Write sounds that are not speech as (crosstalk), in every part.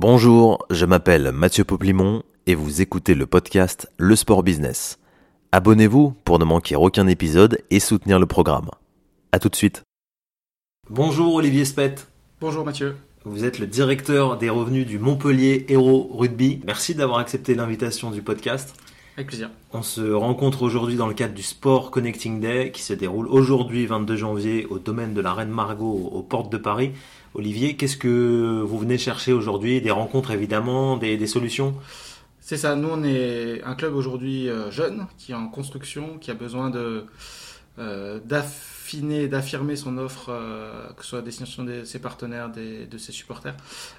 Bonjour, je m'appelle Mathieu Poplimon et vous écoutez le podcast Le Sport Business. Abonnez-vous pour ne manquer aucun épisode et soutenir le programme. A tout de suite. Bonjour Olivier Spett. Bonjour Mathieu. Vous êtes le directeur des revenus du Montpellier Hero Rugby. Merci d'avoir accepté l'invitation du podcast. Avec plaisir. On se rencontre aujourd'hui dans le cadre du Sport Connecting Day qui se déroule aujourd'hui 22 janvier au domaine de la Reine Margot aux portes de Paris. Olivier, qu'est-ce que vous venez chercher aujourd'hui? Des rencontres évidemment, des, solutions? C'est ça, nous on est un club aujourd'hui euh, jeune, qui est en construction, qui a besoin de euh, d'affiner, d'affirmer son offre, euh, que ce soit à destination de ses partenaires, de ses supporters.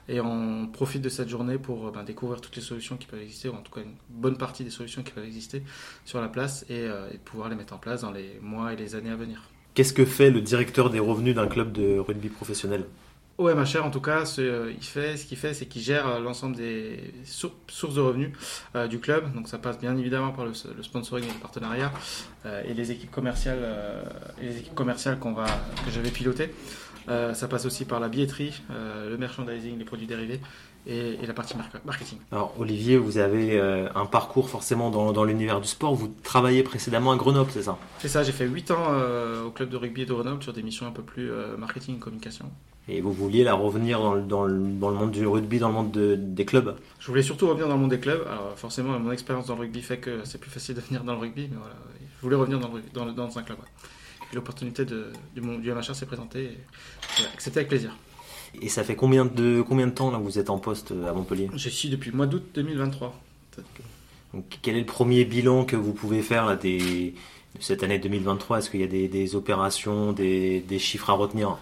Et on profite de cette journée pour ben, découvrir toutes les solutions qui peuvent exister, ou en tout cas une bonne partie des solutions qui peuvent exister sur la place, et pouvoir les mettre en place dans les mois et les années à venir. Qu'est-ce que fait le directeur des revenus d'un club de rugby professionnel? Ma chère, en tout cas, ce, il fait, ce qu'il fait, c'est qu'il gère euh, l'ensemble des sources de revenus euh, du club. Donc ça passe bien évidemment par le, sponsoring et le partenariat euh, et les équipes commerciales, les équipes commerciales qu'on va, que je vais piloter. ça passe aussi par la billetterie, le merchandising, les produits dérivés et, la partie marketing. Alors Olivier, vous avez un parcours forcément dans, dans l'univers du sport. Vous travaillez précédemment à Grenoble, c'est ça? C'est ça, j'ai fait 8 ans au club de rugby de Grenoble sur des missions un peu plus marketing et communication et vous vouliez la revenir dans, dans, le, monde du rugby, dans le monde des clubs? Je voulais surtout revenir dans le monde des clubs. Alors forcément, mon expérience dans le rugby fait que c'est plus facile de venir dans le rugby, mais voilà, je voulais revenir dans un club. L'opportunité du, du MHR s'est présentée, et c'était avec plaisir. Et ça fait combien de, combien de temps là vous êtes en poste à Montpellier? Je suis depuis le mois d'août 2023. Donc, quel est le premier bilan que vous pouvez faire là, des, de cette année 2023 Est-ce qu'il y a des, des opérations, des, des chiffres à retenir?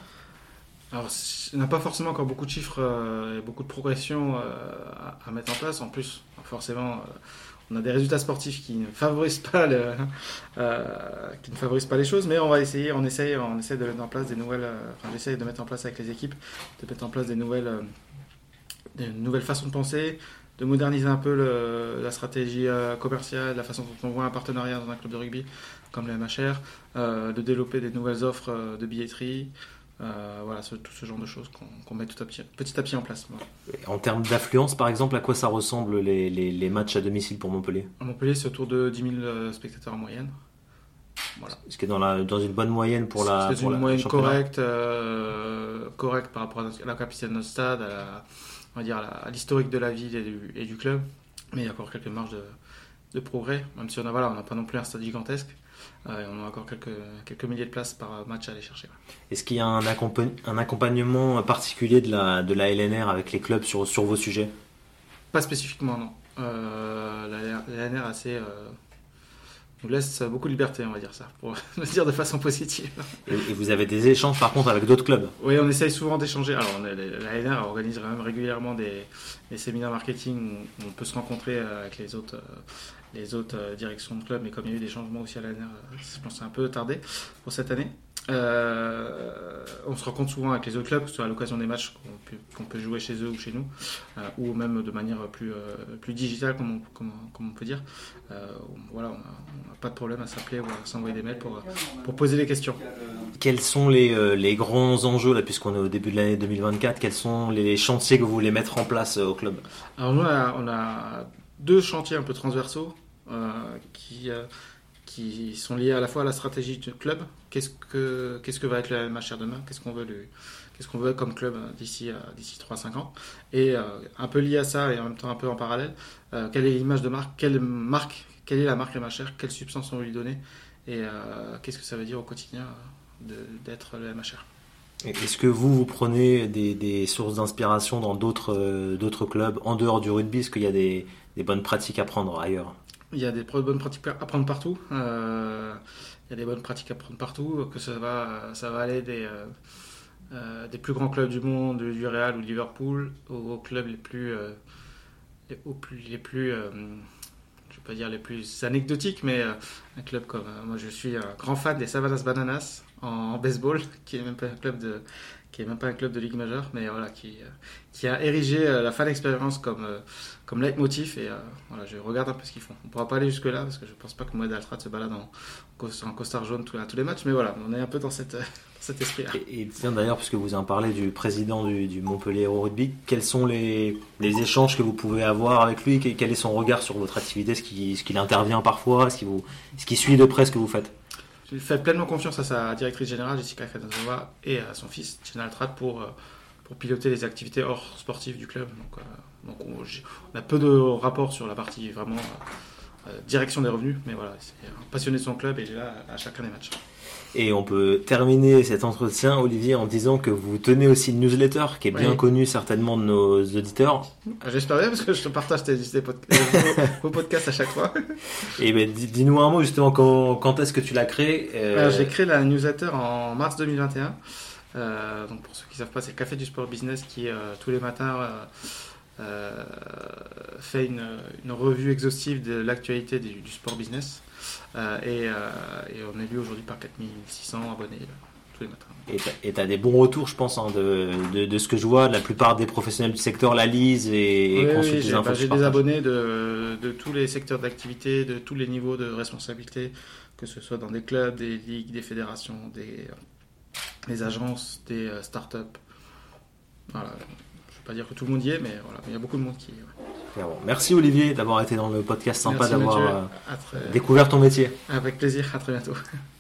Alors, on n'a pas forcément encore beaucoup de chiffres euh, et beaucoup de progression euh, à, mettre en place. En plus, forcément, euh, on a des résultats sportifs qui ne favorisent pas, qui ne favorisent pas les choses, mais on va essayer, on essaye, on essaie de mettre en place des nouvelles. enfin, j'essaie de mettre en place avec les équipes, de mettre en place des nouvelles, des nouvelles façons de penser, de moderniser un peu la stratégie commerciale, la façon dont on voit un partenariat dans un club de rugby comme le MHR, de développer des nouvelles offres de billetterie. Euh, voilà, tout ce genre de choses qu'on met tout à petit, petit à petit en place. En termes d'affluence, par exemple, à quoi ça ressemble les, les, matchs à domicile pour Montpellier? À Montpellier, c'est autour de 10 000 euh, spectateurs en moyenne. Voilà. Ce qui est dans, la, dans une bonne moyenne pour la. C'est une moyenne correcte, euh, correcte par rapport à la capacité de notre stade, à l'historique de la ville et du, et du, club. Mais il y a encore quelques marges de, de progrès, même si on n'a voilà, on pas non plus un stade gigantesque on a encore quelques, quelques milliers de places par match à aller chercher. Est-ce qu'il y a un, un, accompagnement particulier de la, de la LNR avec les clubs sur, sur vos sujets? Pas spécifiquement, non. Euh, la, LNR assez, euh, nous laisse beaucoup de liberté, on va dire ça, pour (laughs) le dire de façon positive. Et, vous avez des échanges par contre avec d'autres clubs Oui, on essaye souvent d'échanger. Alors, la LNR organise même régulièrement des, des, séminaires marketing où on peut se rencontrer avec les autres les autres euh, directions de club, mais comme il y a eu des changements aussi à l'année, euh, je pense que c'est un peu tardé pour cette année. Euh, on se rencontre souvent avec les autres clubs, que ce soit à l'occasion des matchs qu'on peut, jouer chez eux ou chez nous, ou même de manière plus, plus digitale, comme on, on peut dire. voilà, on n'a pas de problème à s'appeler ou à s'envoyer des mails pour, pour poser des questions. Quels sont les, les grands enjeux, là, puisqu'on est au début de l'année 2024, quels sont les chantiers que vous voulez mettre en place au club? Alors nous, on a deux chantiers un peu transversaux euh, qui, euh, qui sont liés à la fois à la stratégie du club. Qu'est-ce que, va être le MHR demain Qu'est-ce qu'on veut, qu'est-ce qu'on veut comme club euh, d'ici, d'ici 3-5 ans. Et un peu lié à ça et en même temps un peu en parallèle, quelle est l'image de marque Quelle marque Quelle est la marque MHR Quelle substance on veut lui donner Et qu'est-ce que ça veut dire au quotidien d'être le MHR est-ce que vous, vous prenez des, sources d'inspiration dans d'autres, clubs en dehors du rugby? Est-ce qu'il y a des bonnes pratiques à prendre ailleurs? Il y a des bonnes pratiques à prendre partout. Euh, il y a des bonnes pratiques à prendre partout, que ça va, ça va aller des, euh, euh, plus grands clubs du monde, du Real ou Liverpool, aux, clubs les plus, les, plus, les plus vais pas dire les plus anecdotiques, mais un club comme moi je suis un grand fan des Savanas Bananas en, baseball, (laughs) qui est même pas un club de, qui est même pas un club de ligue majeure, mais voilà, qui, qui a érigé la fan expérience comme, comme leitmotiv. Et voilà, je regarde un peu ce qu'ils font. On pourra pas aller jusque-là parce que je pense pas que Moed Altrad se balade en, en costard jaune tous, tous les matchs, mais voilà, on est un peu dans cette, (laughs) cet esprit-là. Et, tiens, d'ailleurs, puisque vous en parlez du président du, Montpellier Hero Rugby, quels sont les, les, échanges que vous pouvez avoir avec lui? Quel est son regard sur votre activité? Est-ce qu'il intervient parfois? Est-ce qu'il suit de près ce que vous faites? Je fais pleinement confiance à sa directrice générale, Jessica Kadazova, et à son fils, Jenal Trat, pour, euh, pour piloter les activités hors sportives du club. Donc, euh, on, a peu de rapports sur la partie vraiment euh, direction des revenus, mais voilà, c'est un passionné de son club et il est là à chacun des matchs. Et on peut terminer cet entretien, Olivier, en disant que vous tenez aussi une newsletter qui est bien connue certainement de nos auditeurs. Ah, j'espère bien parce que je te partage tes, vos, (laughs) podcasts à chaque fois. Et ben, dis-nous un mot justement quand, quand est-ce que tu l'as créé euh, J'ai créé la newsletter en mars 2021. Euh, donc pour ceux qui ne savent pas, c'est le Café du Sport Business qui euh, tous les matins fait une, une, revue exhaustive de l'actualité du, du, sport business. Euh, euh, et, on est lu aujourd'hui par 4600 abonnés euh, tous les matins. Et tu as des bons retours, je pense, hein, de, de, ce que je vois. La plupart des professionnels du secteur la lisent et, consultent les infos. J'ai des abonnés de, de, tous les secteurs d'activité, de tous les niveaux de responsabilité, que ce soit dans des clubs, des ligues, des fédérations, des, des agences, des startups. Voilà. Pas dire que tout le monde y est, mais voilà, il y a beaucoup de monde qui. Merci Olivier d'avoir été dans le podcast, sympa d'avoir euh, découvert ton métier. Avec plaisir, à très bientôt. (laughs)